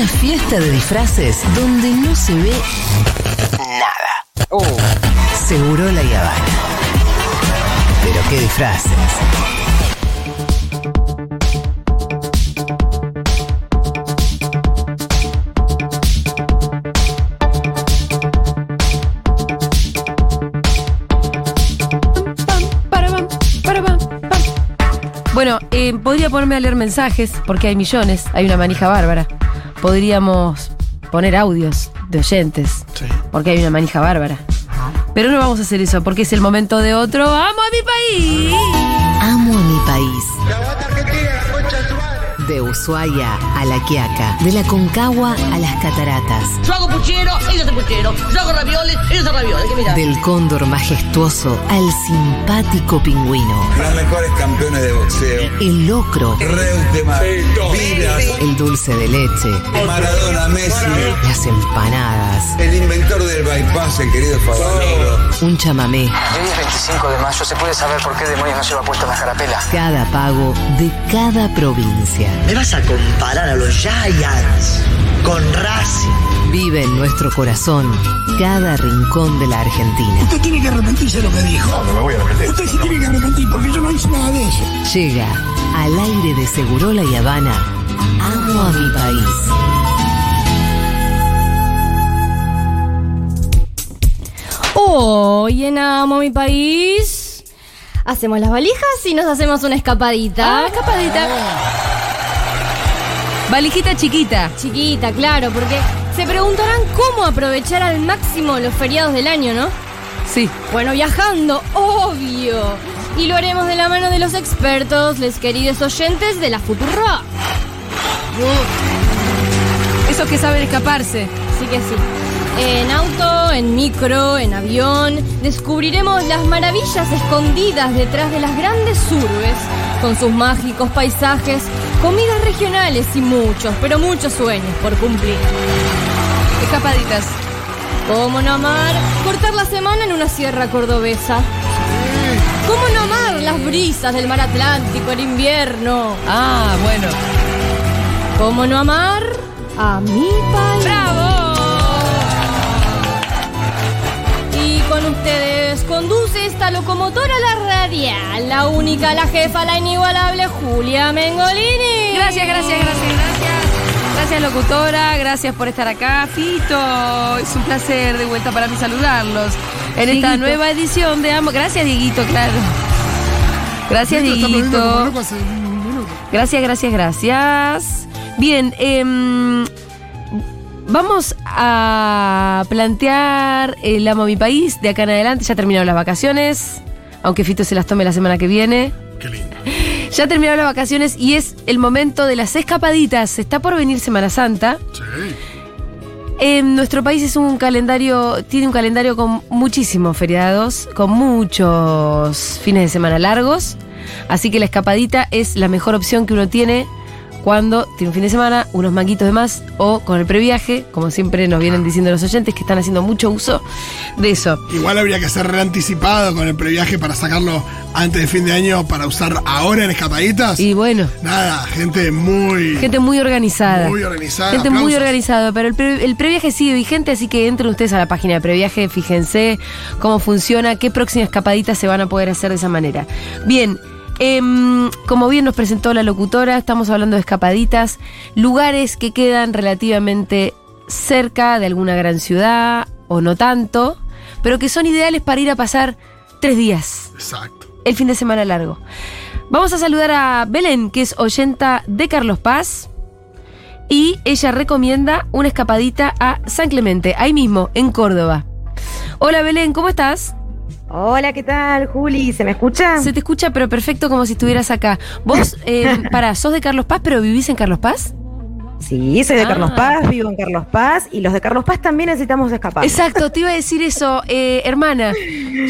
Una fiesta de disfraces donde no se ve nada. Seguro la Habana. Pero qué disfraces. Bueno, eh, podría ponerme a leer mensajes, porque hay millones, hay una manija bárbara. Podríamos poner audios de oyentes, Sí. porque hay una manija bárbara. Pero no vamos a hacer eso, porque es el momento de otro ¡Amo a mi país! Amo a mi país. De Ushuaia a La Quiaca. De la Concagua a las Cataratas. Yo hago puchero, ella hace puchero. Yo hago ravioles, ella hace ravioles. Del cóndor majestuoso al simpático pingüino. Los mejores campeones de boxeo. El locro. Reutemann, Vilas, El dulce de leche. Maradona, Messi. Las empanadas. El inventor del bypass, el querido Favaloro. Un chamamé. Hoy es 25 de mayo, ¿se puede saber por qué demonios no lleva puesta la carapela? Cada pago de cada provincia. ¿Me vas a comparar a los Giants con Racing? Vive en nuestro corazón cada rincón de la Argentina. Usted tiene que arrepentirse de lo que dijo. No, no me voy a arrepentir. Usted se tiene que arrepentir porque yo no hice nada de eso. Llega al aire de Segurola y Habana. Amo a mi país. Hoy en Amo mi país hacemos las valijas y nos hacemos una escapadita. Ah, escapadita. Valijita chiquita. Chiquita, claro, porque se preguntarán cómo aprovechar al máximo los feriados del año, ¿no? Sí. Bueno, viajando, obvio. Y lo haremos de la mano de los expertos, les queridos oyentes de la Futurro. Esos que saben escaparse. Sí que sí. En auto, en micro, en avión, descubriremos las maravillas escondidas detrás de las grandes urbes, con sus mágicos paisajes, comidas regionales y muchos, pero muchos sueños por cumplir. Escapaditas. ¿Cómo no amar cortar la semana en una sierra cordobesa? ¿Cómo no amar las brisas del mar Atlántico en invierno? Ah, bueno. ¿Cómo no amar a mi país? ¡Bravo! Con ustedes conduce esta locomotora la radial, la única, la jefa, la inigualable Julia Mengolini. Gracias, gracias, gracias, gracias. Gracias, locutora. Gracias por estar acá. Fito, es un placer de vuelta para mí saludarlos en esta nueva edición de Amo. Gracias, Dieguito, claro. Gracias, Dieguito. Gracias, gracias, gracias. Bien, em, vamos a plantear el Amo a mi país de acá en adelante. Ya terminaron las vacaciones, aunque Fito se las tome la semana que viene. Qué lindo. Ya terminaron las vacaciones y es el momento de las escapaditas. Está por venir Semana Santa. Sí. En nuestro país es un calendario, tiene un calendario con muchísimos feriados, con muchos fines de semana largos. Así que la escapadita es la mejor opción que uno tiene cuando tiene un fin de semana, unos manguitos de más o con el previaje, como siempre nos vienen diciendo los oyentes que están haciendo mucho uso de eso. Igual habría que ser reanticipado con el previaje para sacarlo antes de fin de año para usar ahora en escapaditas. Y bueno, Nada, gente muy. gente muy organizada. Muy organizada, Gente muy organizada, pero el, pre- el previaje sigue vigente, así que entren ustedes a la página de previaje, fíjense cómo funciona, qué próximas escapaditas se van a poder hacer de esa manera. Bien, em, como bien nos presentó la locutora, estamos hablando de escapaditas, lugares que quedan relativamente cerca de alguna gran ciudad o no tanto, pero que son ideales para ir a pasar tres días Exacto. el fin de semana largo. Vamos a saludar a Belén, que es oyenta de Carlos Paz. Y ella recomienda una escapadita a San Clemente, ahí mismo, en Córdoba. Hola Belén, ¿cómo estás? Hola, ¿qué tal, Juli? ¿Se me escucha? Se te escucha, pero perfecto, como si estuvieras acá. Vos, eh, pará, sos de Carlos Paz, pero vivís en Carlos Paz? Sí, soy de Ah. Carlos Paz, vivo en Carlos Paz y los de Carlos Paz también necesitamos escapar. Exacto, te iba a decir eso, eh, hermana.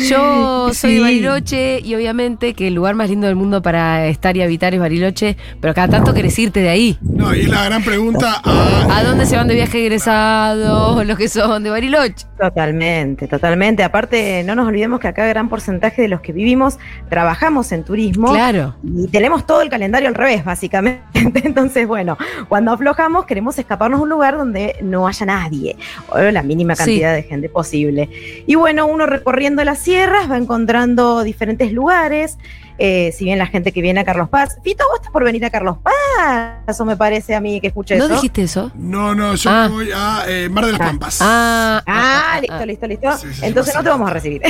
Yo soy de. Bariloche y obviamente que el lugar más lindo del mundo para estar y habitar es Bariloche, pero cada tanto querés irte de ahí. No, y la gran pregunta a. ¿A dónde se van de viaje egresados los que son de Bariloche? Totalmente, totalmente. Aparte, no nos olvidemos que acá gran porcentaje de los que vivimos trabajamos en turismo. Claro. Y tenemos todo el calendario al revés, básicamente. Entonces, bueno, cuando afloja bajamos, queremos escaparnos a un lugar donde no haya nadie, o la mínima Sí. cantidad de gente posible. Y bueno, uno recorriendo las sierras va encontrando diferentes lugares. eh, si bien la gente que viene a Carlos Paz. Fito, vos estás por venir a Carlos Paz. Eso me parece a mí que escuché ¿No eso. dijiste eso? No, no, yo Ah. voy a eh, Mar de las Ah. Pampas. Ah, Ah, ah, listo, ah. listo, listo. Sí, sí, sí, Entonces no te vamos a recibir.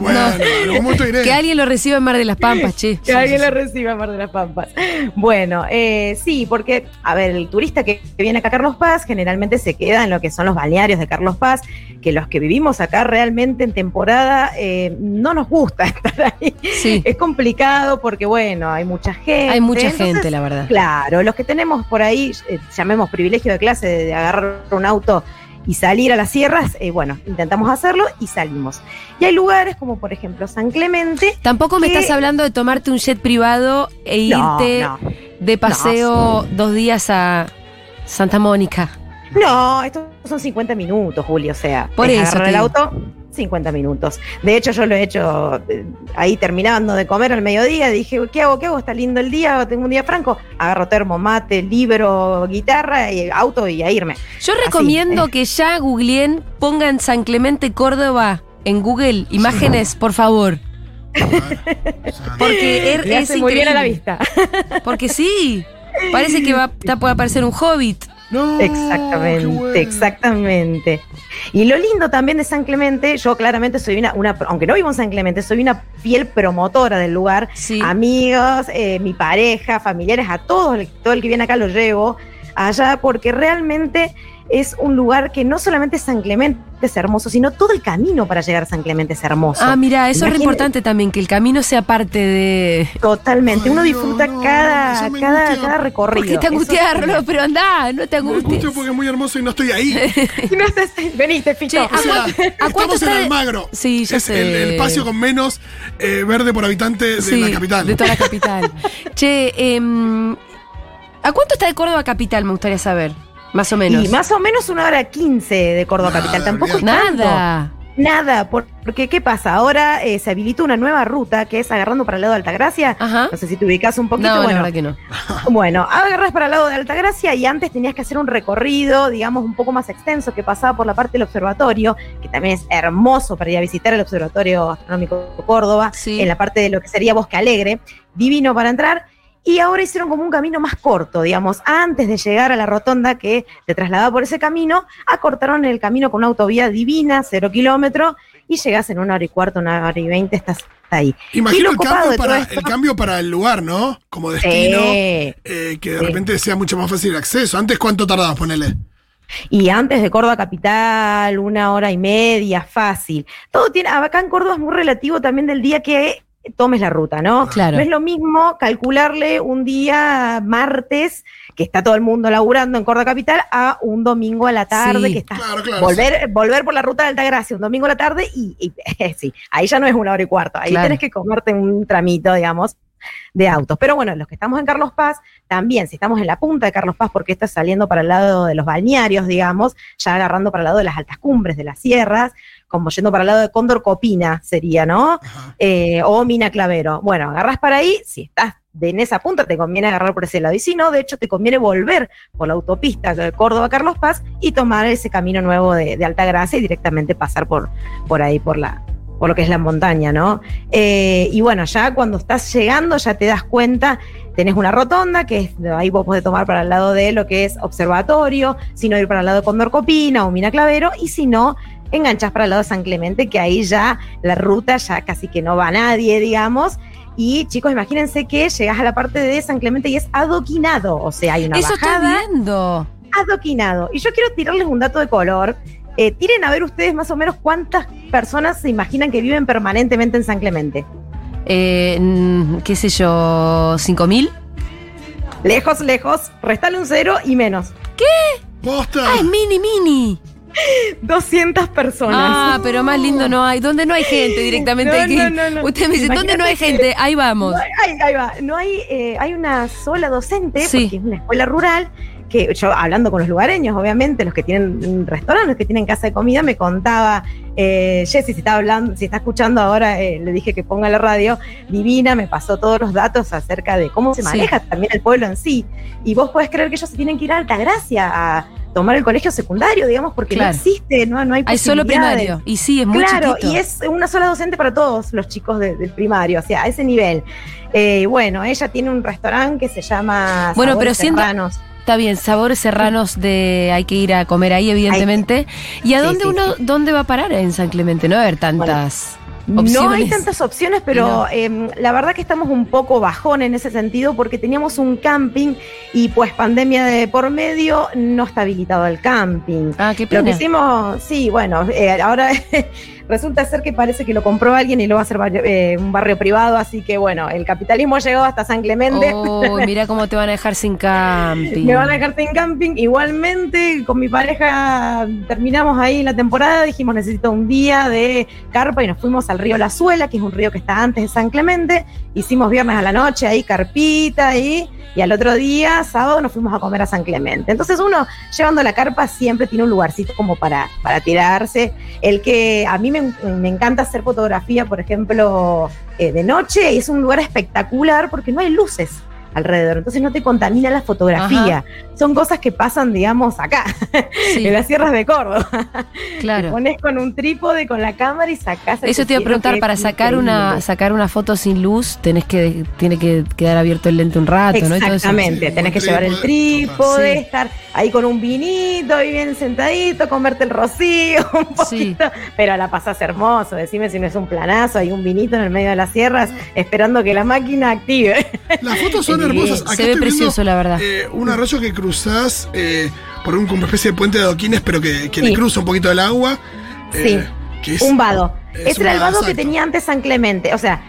bueno, en iré. Que alguien lo reciba en Mar de las Pampas, che. que alguien lo reciba Mar de las Pampas. Bueno, eh, sí, porque, a ver, el turista que, que viene acá a Carlos Paz generalmente se queda en lo que son los balnearios de Carlos Paz, que los que vivimos acá realmente en temporada eh, no nos gusta estar ahí. Sí. Es complicado porque, bueno, hay mucha gente. Hay mucha entonces, gente, la verdad. Claro, los que tenemos por ahí, eh, llamemos privilegio de clase, de, de agarrar un auto y salir a las sierras, eh, bueno, intentamos hacerlo y salimos. Y hay lugares como por ejemplo San Clemente. Tampoco me estás hablando de tomarte un jet privado e No, irte no. de paseo dos días a Santa Mónica. No, estos son 50 minutos, Julio, o sea, Por es eso agarrar el auto, 50 minutos. De hecho, yo lo he hecho eh, ahí terminando de comer al mediodía, dije, ¿qué hago? ¿Qué hago? Está lindo el día, tengo un día franco. Agarro termo, mate, libro, guitarra, y auto y a irme. Yo Así. recomiendo que ya googleen, pongan San Clemente Córdoba en Google, imágenes, por favor. Porque er- es muy bien a la vista. Porque sí, parece que va, está por aparecer un hobbit. No, Exactamente, bueno. exactamente. Y lo lindo también de San Clemente, yo claramente soy una, una, aunque no vivo en San Clemente, soy una fiel promotora del lugar. Sí. Amigos, eh, mi pareja, familiares, a todos, todo el que viene acá lo llevo allá porque realmente es un lugar que no solamente San Clemente es hermoso, sino todo el camino para llegar a San Clemente es hermoso. Ah, mira, eso es re Imagínate- importante también, que el camino sea parte de... Totalmente, uno disfruta no, no, cada, me cada, recorrido. ¿Por qué te Eso angustias, es? Pero andá, no te Me angusties. angustia porque es muy hermoso y no estoy ahí. No estás- Veniste, Fito. Che, O sea, ¿A cuánto estamos está en de- Almagro. Sí, ya es sé. el, el espacio con menos eh, verde por habitante de Sí, la capital. De toda la capital. che, em, ¿a cuánto está de Córdoba capital? Me gustaría saber. Más o menos. Y más o menos una hora quince de Córdoba Nada, Capital. Tampoco es tanto. Nada. Nada, por- porque ¿qué pasa? Ahora eh, se habilitó una nueva ruta que es agarrando para el lado de Altagracia. Ajá. No sé si te ubicas un poquito. No, la bueno, verdad que no. bueno, agarras para el lado de Altagracia y antes tenías que hacer un recorrido, digamos, un poco más extenso que pasaba por la parte del observatorio, que también es hermoso para ir a visitar el Observatorio Astronómico de Córdoba, Sí. en la parte de lo que sería Bosque Alegre, divino para entrar. Y ahora hicieron como un camino más corto, digamos, antes de llegar a la rotonda que te trasladaba por ese camino, acortaron el camino con una autovía divina, cero kilómetros, y llegás en una hora y cuarto, una hora y veinte, estás ahí. Imagino el cambio, para, el cambio para el lugar, ¿no? Como destino, Sí. eh, que de Sí. repente sea mucho más fácil el acceso. Antes, ¿cuánto tardabas? Ponele. Y antes de Córdoba Capital, una hora y media, fácil. Todo tiene, acá en Córdoba es muy relativo también del día que tomes la ruta, ¿no? Claro. No es lo mismo calcularle un día martes, que está todo el mundo laburando en Córdoba Capital, a un domingo a la tarde, Sí. que estás Claro, claro. volver, volver por la ruta de Altagracia un domingo a la tarde y, y, sí, ahí ya no es una hora y cuarto, ahí Claro. tenés que comerte un tramito, digamos, de autos. Pero bueno, los que estamos en Carlos Paz, también, si estamos en la punta de Carlos Paz, porque estás saliendo para el lado de los balnearios, digamos, ya agarrando para el lado de las altas cumbres, de las sierras, como yendo para el lado de Cóndor Copina sería, ¿no? Eh, o Mina Clavero. Bueno, agarras para ahí, si estás de, en esa punta, te conviene agarrar por ese lado. Y si no, de hecho, te conviene volver por la autopista de Córdoba-Carlos Paz y tomar ese camino nuevo de, de Altagracia y directamente pasar por, por ahí, por la por lo que es la montaña, ¿no? Eh, y bueno, ya cuando estás llegando, ya te das cuenta, tenés una rotonda, que es, ahí vos podés tomar para el lado de lo que es observatorio, si no ir para el lado de Condor Copina o Mina Clavero, y si no, enganchás para el lado de San Clemente, que ahí ya la ruta ya casi que no va nadie, digamos. Y chicos, imagínense que llegás a la parte de San Clemente y es adoquinado, o sea, hay una Eso bajada estoy viendo. adoquinado. Y yo quiero tirarles un dato de color. Eh, tiren a ver ustedes más o menos cuántas personas se imaginan que viven permanentemente en San Clemente. Eh, ¿Qué sé yo? ¿5.000? Lejos, lejos, restale un cero y menos. ¡Posta! Ah, es mini, mini. 200 personas. Ah, pero más lindo no hay. ¿Dónde no hay gente directamente? No, hay que ir. no, no, no. Usted me dice, ¿dónde no hay gente? Ahí vamos. No hay, ahí va. No hay, eh, hay una sola docente, Sí. porque es una escuela rural, que yo hablando con los lugareños, obviamente, los que tienen un restaurante, los que tienen casa de comida, me contaba, eh, Jessy, si está hablando, si está escuchando ahora, eh, le dije que ponga la radio, Divina me pasó todos los datos acerca de cómo se Sí. maneja también el pueblo en sí. Y vos podés creer que ellos se tienen que ir a Altagracia a tomar el colegio secundario, digamos, porque Claro. no existe, no, no hay Hay solo primario. Y sí, es muy Claro, chiquito. y es una sola docente para todos los chicos de- del primario, o sea, a ese nivel. Eh, bueno, ella tiene un restaurante que se llama Bueno, Sabores pero siendo- Serranos. Está bien, sabores serranos de hay que ir a comer ahí, evidentemente. ¿Y a Sí, dónde sí, uno, dónde va a parar en San Clemente? No va a haber tantas No hay opciones. tantas opciones, pero No. eh, la verdad que estamos un poco bajón en ese sentido porque teníamos un camping y pues pandemia de por medio no está habilitado el camping. Ah, qué Lo que pena. hicimos, sí, bueno, eh, ahora resulta ser que parece que lo compró alguien y lo va a hacer barrio- eh, un barrio privado, así que bueno, el capitalismo ha llegado hasta San Clemente. Oh, mira cómo te van a dejar sin camping. Me van a dejar sin camping. Igualmente, con mi pareja terminamos ahí la temporada, dijimos necesito un día de carpa y nos fuimos al río La Suela, que es un río que está antes de San Clemente. Hicimos viernes a la noche ahí carpita ahí, y al otro día, sábado, nos fuimos a comer a San Clemente. Entonces uno, llevando la carpa, siempre tiene un lugarcito como para, para tirarse. El que a mí me, me encanta hacer fotografía, por ejemplo, eh, de noche, y es un lugar espectacular porque no hay luces alrededor, entonces no te contamina la fotografía. Son cosas que pasan, digamos, acá, Sí, en las sierras de Córdoba. Te claro. pones con un trípode, con la cámara y sacás el Eso te iba a preguntar, para es sacar una, sacar una foto sin luz, tenés que, tiene que quedar abierto el lente un rato, ¿no? Y Sí, tenés que llevar el trípode, Sí. estar ahí con un vinito, ahí bien sentadito, comerte el rocío, un Sí. poquito, pero la pasás hermoso, decime si no es un planazo, hay un vinito en el medio de las sierras, esperando que la máquina active. Las fotos son Hermosas. se ve viendo, precioso, la verdad. eh, un arroyo que cruzás eh, por un, una especie de puente de adoquines, pero que, que le cruza un poquito el agua. Sí. que es- un vado. es Ese era el vado que tenía antes San Clemente. O sea,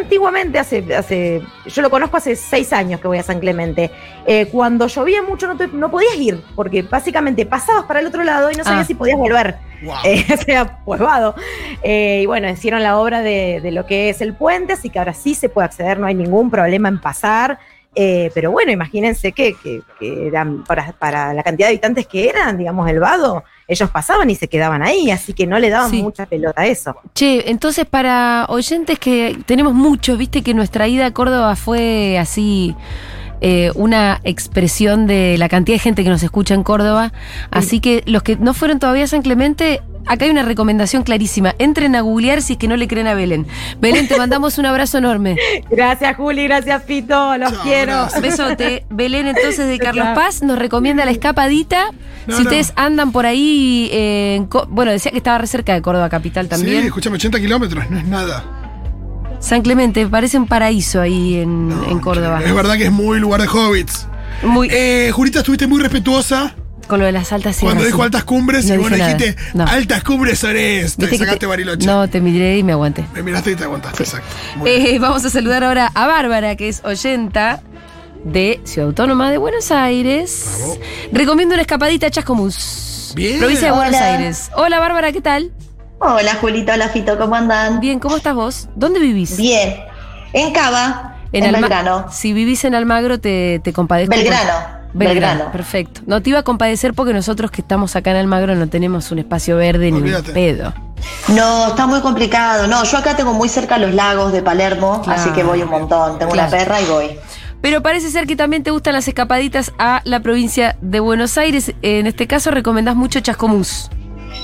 antiguamente, hace, hace, yo lo conozco hace seis años que voy a San Clemente. Eh, cuando llovía mucho no, te- no podías ir, porque básicamente pasabas para el otro lado y no sabías Ah. si podías volver. Wow. Eh, o sea, pues vado. Eh, y bueno, hicieron la obra de, de lo que es el puente, así que ahora sí se puede acceder, no hay ningún problema en pasar. Eh, pero bueno, imagínense que, que- que eran para, para la cantidad de habitantes que eran, digamos, el vado, ellos pasaban y se quedaban ahí, así que no le daban Sí. mucha pelota a eso. Che, entonces para oyentes que tenemos muchos, viste que nuestra ida a Córdoba fue así eh, una expresión de la cantidad de gente que nos escucha en Córdoba. Así que los que no fueron todavía a San Clemente, acá hay una recomendación clarísima. Entren a googlear si es que no le creen a Belén. Belén, te mandamos un abrazo enorme. Gracias, Juli, gracias, Fito, los quiero. Besote. Belén, entonces, de Carlos. Paz, nos recomienda la escapadita. No, si no. ustedes andan por ahí, eh, bueno, decía que estaba re cerca de Córdoba Capital también. Sí, escúchame, 80 kilómetros, no es nada. San Clemente, parece un paraíso ahí en, No, en Córdoba. Es verdad que es muy lugar de hobbits. Muy, Eh, Jurita, estuviste muy respetuosa con lo de las altas sierras. cuando dijo sí. altas cumbres No y bueno, dijiste No. altas cumbres son esto. Viste Y que sacaste te- Bariloche. No, te miré y me aguanté. Me miraste y te aguantaste, exacto. Eh, vamos a saludar ahora a Bárbara, que es oyenta de Ciudad Autónoma de Buenos Aires. Bravo. Recomiendo una escapadita a Chascomús. Bien. Provincia de Buenos. Aires. Hola Bárbara, ¿qué tal? Hola Julito, hola Fito, ¿cómo andan? Bien, ¿cómo estás vos? ¿Dónde vivís? Bien. En Cava, en, Alma- Belgrano. Si vivís en Almagro, te, te compadezco. Belgrano. Belgrano, Belgrano. perfecto. No te iba a compadecer porque nosotros que estamos acá en Almagro no tenemos un espacio verde ni un pedo. No, está muy complicado. No, yo acá tengo muy cerca los lagos de Palermo, Claro. así que voy un montón. Tengo Claro. una perra y voy. Pero parece ser que también te gustan las escapaditas a la provincia de Buenos Aires. En este caso recomendás mucho Chascomús.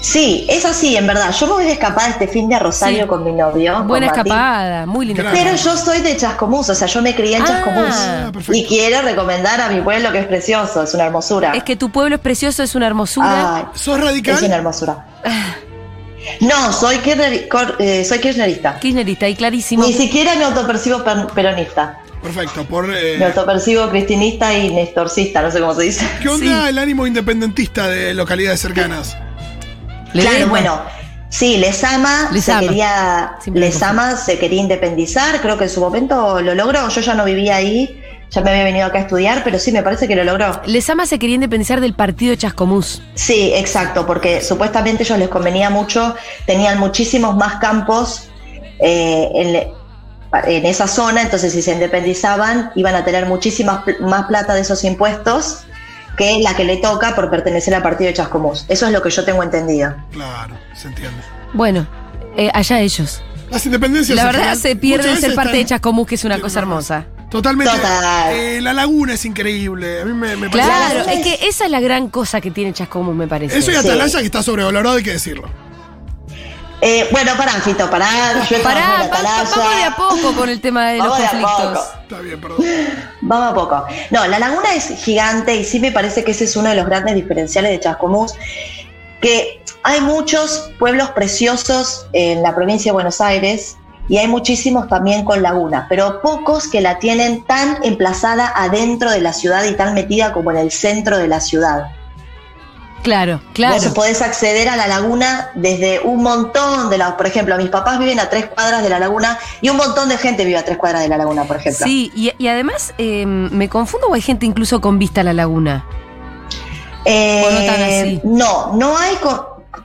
Sí, es así, en verdad. Yo me voy a escapar este fin de a Rosario Sí. con mi novio. Buena escapada, muy linda. Claro. Pero yo soy de Chascomús, o sea, yo me crié en Ah, Chascomús. perfecto. Y quiero recomendar a mi pueblo que es precioso, es una hermosura. Es que tu pueblo es precioso, es una hermosura. Ay, ¿Sos es radical? una hermosura. No, soy, kirchner- cor- eh, soy kirchnerista. Kirchnerista y clarísimo. Ni siquiera me autopercibo per- peronista. Perfecto. Por, eh, Me autopercibo cristinista y nestorcista, no sé cómo se dice. ¿Qué onda Sí. el ánimo independentista de localidades cercanas? Claro, bueno. Sí, Lesama se Lezama. quería Siempre me Lesama se quería independizar, creo que en su momento lo logró. Yo ya no vivía ahí, ya me había venido acá a estudiar, pero sí, me parece que lo logró. Lesama se quería independizar del partido Chascomús. Sí, exacto, porque supuestamente ellos les convenía mucho, tenían muchísimos más campos eh, en, en esa zona, entonces si se independizaban iban a tener muchísima pl- más plata de esos impuestos que la que le toca por pertenecer al partido de Chascomús. Eso es lo que yo tengo entendido. Claro, se entiende. Bueno, eh, allá ellos. Las independencias. La verdad se pierde muchas ser parte de Chascomús, que es una cosa hermosa. Totalmente. Total. Eh, la laguna es increíble. A mí me, me parece. Claro, es que esa es la gran cosa que tiene Chascomús, me parece. Eso y Sí. Atalaya que está sobrevalorado, hay que decirlo. Eh, bueno, pará, Fito, pará. Yo Pará, Atalaya. vamos de a poco con el tema de los Vamos conflictos. Está bien, perdón. Vamos a poco. No, la laguna es gigante y sí me parece que ese es uno de los grandes diferenciales de Chascomús, que hay muchos pueblos preciosos en la provincia de Buenos Aires y hay muchísimos también con laguna, pero pocos que la tienen tan emplazada adentro de la ciudad y tan metida como en el centro de la ciudad. Claro, claro. Vos podés acceder a la laguna desde un montón de la, por ejemplo, mis papás viven a tres cuadras de la laguna y un montón de gente vive a tres cuadras de la laguna, por ejemplo. Sí, y, y además eh, me confundo o hay gente incluso con vista a la laguna. Eh, ¿O no tan así? No, no hay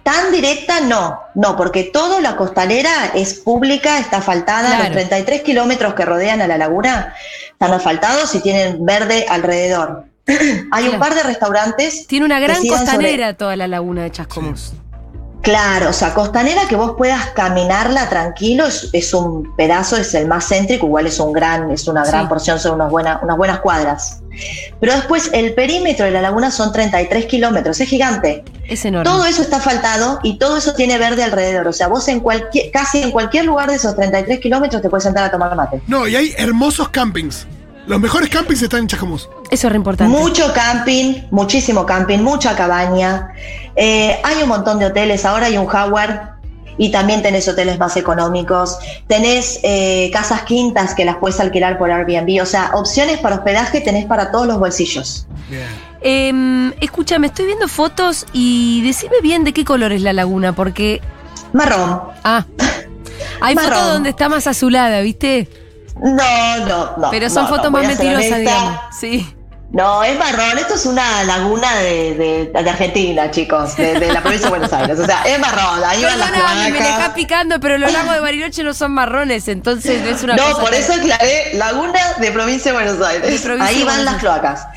tan directa, no, no, porque toda la costanera es pública, está asfaltada, Claro. los 33 kilómetros que rodean a la laguna están asfaltados y tienen verde alrededor. Hay un par de restaurantes. Tiene una gran sobre- costanera toda la laguna de Chascomús. Claro, o sea, costanera que vos puedas caminarla tranquilo es, es un pedazo, es el más céntrico, igual es un gran, es una gran Sí. porción, son unas buenas, unas buenas cuadras. Pero después el perímetro de la laguna son 33 kilómetros, es gigante. Es enorme. Todo eso está asfaltado y todo eso tiene verde alrededor. O sea, vos en cualquier, casi en cualquier lugar de esos 33 kilómetros te puedes sentar a tomar mate. No, y hay hermosos campings. Los mejores campings están en Chascomús. Eso es re importante. Mucho camping, muchísimo camping, mucha cabaña. Eh, hay un montón de hoteles. Ahora hay un Howard y también tenés hoteles más económicos. Tenés eh, casas quintas que las puedes alquilar por Airbnb. O sea, opciones para hospedaje tenés para todos los bolsillos. Bien. Eh, escúchame, estoy viendo fotos y decime bien de qué color es la laguna, porque. Marrón. Ah. Hay Marrón. fotos donde está más azulada, ¿viste? No, no, no. Pero son no, fotos no, más mentirosas, digamos. Sí. No, es marrón. Esto es una laguna de, de- de Argentina, chicos, de, de la provincia de Buenos Aires. O sea, es marrón. Ahí van las Perdóname, me deja picando, pero los lagos de Bariloche no son marrones, entonces no es una No, cosa por eso aclaré laguna de provincia de Buenos Aires. De provincia Ahí van Buenos las cloacas.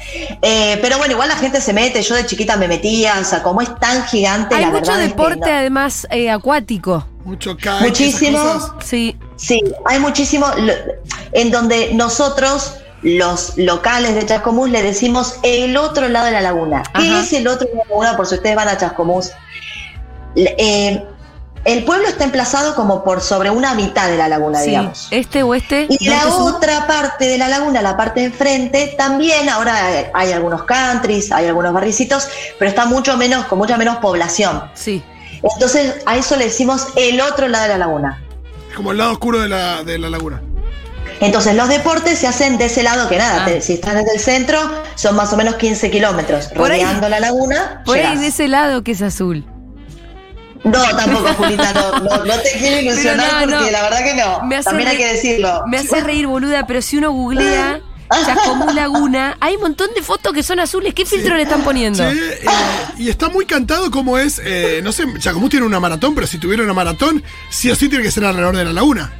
Eh, pero bueno, igual la gente se mete. Yo de chiquita me metía. O sea, como es tan gigante, Hay la mucho verdad es que deporte no. además eh, acuático. Mucho kite, Muchísimo. Sí. Sí, hay muchísimo. En donde nosotros, los locales de Chascomús, le decimos el otro lado de la laguna. ¿Qué Ajá. es el otro lado de la laguna? Por si ustedes van a Chascomús. Eh, el pueblo está emplazado como por sobre una mitad de la laguna, sí. digamos. Este oeste. Y la sur. otra parte de la laguna, la parte de enfrente, también ahora hay algunos countries, hay algunos barricitos, pero está mucho menos, con mucha menos población. Sí. Entonces a eso le decimos el otro lado de la laguna. Como el lado oscuro de la, de la laguna. Entonces los deportes se hacen de ese lado que nada, Ah. te- si estás desde el centro, son más o menos 15 kilómetros. Ahí- Rodeando la laguna, Por ahí llegás. de ese lado que es azul. No, tampoco, Julita, no, no, no te quiero ilusionar no, porque no. la verdad que no. Me hace También hay que decirlo. Me hace reír, boluda, pero si uno googlea Chascomús Laguna, hay un montón de fotos que son azules. ¿Qué filtro le están poniendo? Sí, eh, y está muy cantado como es, eh, no sé, Chacomús tiene una maratón, pero si tuviera una maratón, sí o sí tiene que ser alrededor de la laguna.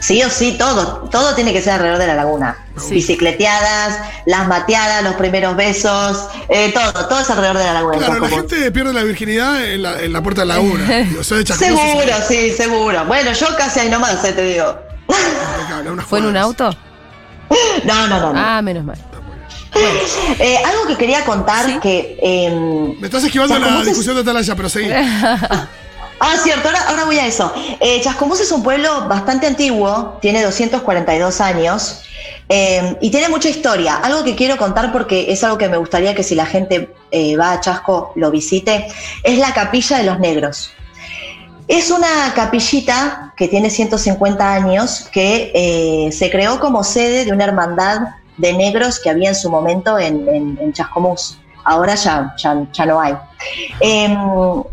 Sí o sí, todo, todo tiene que ser alrededor de la laguna. Sí. Bicicleteadas, las mateadas, los primeros besos, eh, todo, todo es alrededor de la laguna. Claro, la gente pierde la virginidad en la, en la puerta de la laguna. De Seguro, sí, seguro. Bueno, yo casi ahí nomás, eh, te digo. ¿Fue en un auto? No, no, no. no. Ah, menos mal. Eh, algo que quería contar que... eh, Me estás esquivando la es- discusión de Atalaya, pero seguí. Ah, cierto, ahora, ahora voy a eso. Eh, Chascomús es un pueblo bastante antiguo, tiene 242 años eh, y tiene mucha historia. Algo que quiero contar porque es algo que me gustaría que si la gente eh, va a Chasco lo visite, es la Capilla de los Negros. Es una capillita que tiene 150 años que eh, se creó como sede de una hermandad de negros que había en su momento en, Chascomús. Ahora ya, ya, no hay. Eh,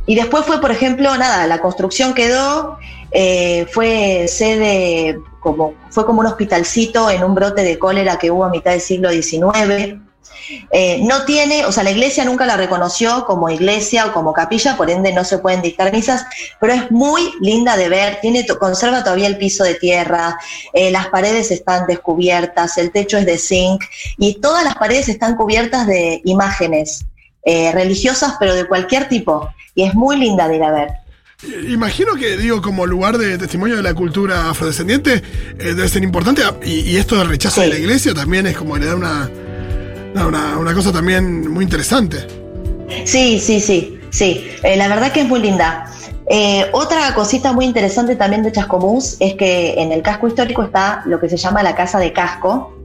y después fue, por ejemplo, nada, la construcción quedó, eh, fue sede como, fue como un hospitalcito en un brote de cólera que hubo a mitad del siglo XIX. Eh, no tiene, o sea, la iglesia nunca la reconoció como iglesia o como capilla, por ende no se pueden dictar misas, pero es muy linda de ver, tiene, conserva todavía el piso de tierra, eh, las paredes están descubiertas, el techo es de zinc y todas las paredes están cubiertas de imágenes eh, religiosas, pero de cualquier tipo, y es muy linda de ir a ver. Imagino que, digo, como lugar de testimonio de la cultura afrodescendiente, eh, debe ser importante. Y, y esto del rechazo de la iglesia también es como le da una, una, una cosa también muy interesante. Sí, sí, sí, sí. Eh, la verdad que es muy linda. Eh, otra cosita muy interesante también de Chascomús es que en el casco histórico está lo que se llama la Casa de Casco,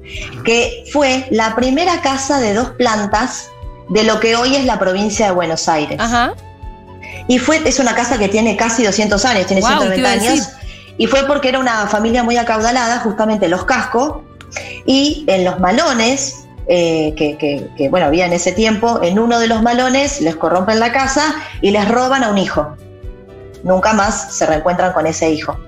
que fue la primera casa de dos plantas de lo que hoy es la provincia de Buenos Aires. Ajá. Y fue, es una casa que tiene casi 200 años, tiene Guau, 190 te iba a años. Y fue porque era una familia muy acaudalada, justamente los cascos. Y en los malones, eh, que, que- bueno, había en ese tiempo, en uno de los malones les corrompen la casa y les roban a un hijo. Nunca más se reencuentran con ese hijo.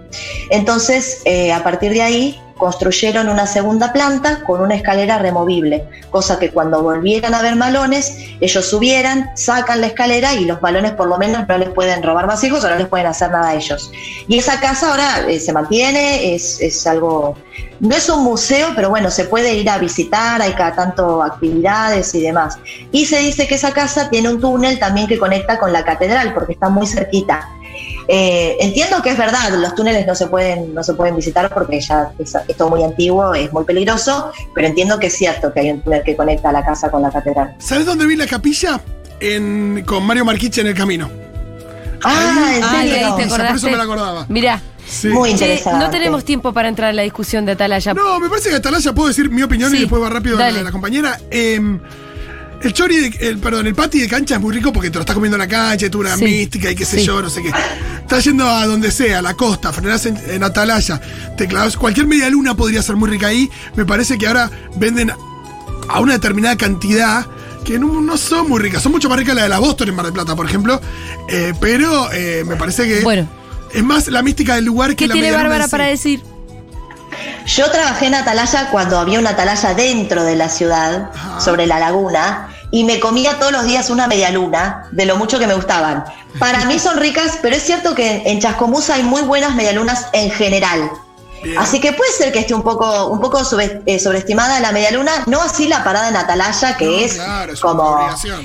Entonces, eh, a partir de ahí, construyeron una segunda planta con una escalera removible, cosa que cuando volvieran a ver malones, ellos subieran, sacan la escalera y los malones por lo menos no les pueden robar más hijos o no les pueden hacer nada a ellos. Y esa casa ahora eh, se mantiene, es, es algo, no es un museo, pero bueno, se puede ir a visitar, hay cada tanto actividades y demás. Y se dice que esa casa tiene un túnel también que conecta con la catedral, porque está muy cerquita. Eh, entiendo que es verdad, los túneles no se pueden, no se pueden visitar porque ya es, es todo muy antiguo, es muy peligroso, pero entiendo que es cierto que hay un túnel que conecta la casa con la catedral. ¿Sabes dónde vi la capilla? En, con Mario Marquiche en el camino. Ah, ¿en Ah, serio? te Por eso me la acordaba. Mirá. Sí. Muy interesante. no tenemos tiempo para entrar en la discusión de Atalaya. No, me parece que Atalaya puedo decir mi opinión Sí, y después va rápido la, la compañera. Eh, el chori, de- el, perdón, el pati de cancha es muy rico porque te lo estás comiendo en la cancha, y tú una Sí. mística y qué sé Sí. yo, no sé qué. Estás yendo a donde sea, a la costa, frenás en, en Atalaya, te clavas. Cualquier media luna podría ser muy rica ahí. Me parece que ahora venden a una determinada cantidad que no, no son muy ricas. Son mucho más ricas la de la Boston en Mar del Plata, por ejemplo. Eh, pero eh, me parece que Bueno. es más la mística del lugar que ¿Qué la tiene media luna Bárbara para decir? Yo trabajé en Atalaya cuando había una Atalaya dentro de la ciudad, sobre la laguna, y me comía todos los días una media luna de lo mucho que me gustaban. Para mí son ricas, pero es cierto que en Chascomús hay muy buenas medialunas en general. Bien. Así que puede ser que esté un poco, un poco sobre- eh, sobreestimada la medialuna, no así la parada en Atalaya, que No, es claro, es como.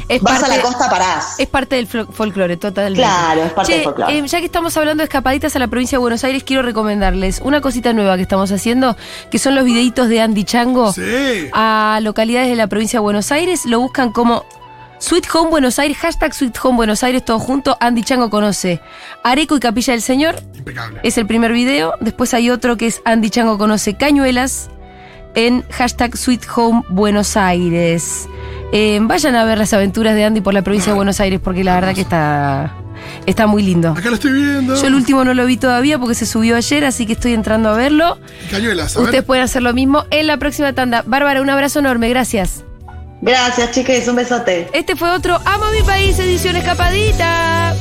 Es vas a parte- la costa parás. Es parte del fol- folclore, totalmente. Claro, es parte Che, del folclore. eh, ya que estamos hablando de escapaditas a la provincia de Buenos Aires, quiero recomendarles una cosita nueva que estamos haciendo, que son los videitos de Andy Chango Sí. a localidades de la provincia de Buenos Aires. Lo buscan como Sweet Home Buenos Aires, hashtag Sweet Home Buenos Aires, todo junto. Andy Chango conoce Areco y Capilla del Señor. Impecable. Es el primer video. Después hay otro que es Andy Chango conoce Cañuelas en hashtag Sweet Home Buenos Aires. Eh, vayan a ver las aventuras de Andy por la provincia de Buenos Aires porque la verdad que está, está muy lindo. Acá lo estoy viendo. Yo el último no lo vi todavía porque se subió ayer, así que estoy entrando a verlo. Cañuelas, a ver. Ustedes pueden hacer lo mismo en la próxima tanda. Bárbara, un abrazo enorme, gracias. Gracias, chiques, un besote. Este fue otro Amo mi país, edición escapadita.